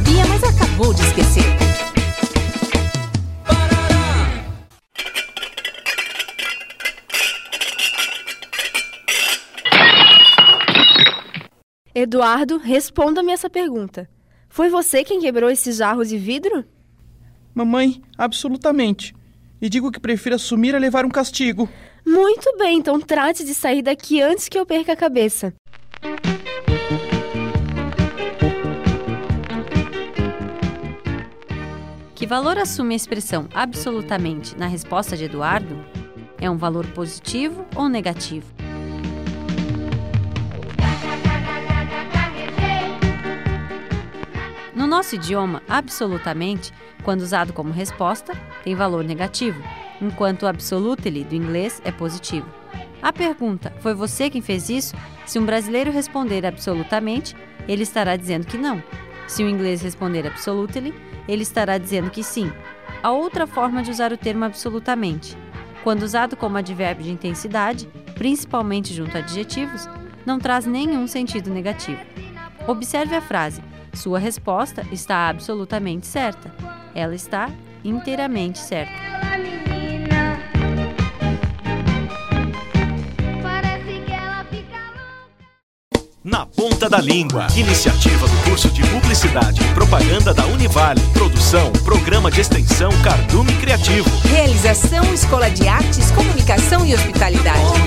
sabia, mas acabou de esquecer. Eduardo, responda-me essa pergunta. Foi você quem quebrou esses jarros de vidro? Mamãe, absolutamente. E digo que prefiro assumir a levar um castigo. Muito bem, então trate de sair daqui antes que eu perca a cabeça. Que valor assume a expressão absolutamente na resposta de Eduardo? É um valor positivo ou negativo? No nosso idioma, absolutamente, quando usado como resposta, tem valor negativo, enquanto absolutely do inglês é positivo. A pergunta foi você quem fez isso? Se um brasileiro responder absolutamente, ele estará dizendo que não. Se o inglês responder absolutely, ele estará dizendo que sim. A outra forma de usar o termo absolutamente, quando usado como advérbio de intensidade, principalmente junto a adjetivos, não traz nenhum sentido negativo. Observe a frase: sua resposta está absolutamente certa. Ela está inteiramente certa. Na Ponta da Língua. Iniciativa do curso de Publicidade e Propaganda da Univale. Produção, Programa de Extensão Cardume Criativo. Realização Escola de Artes, Comunicação e Hospitalidade.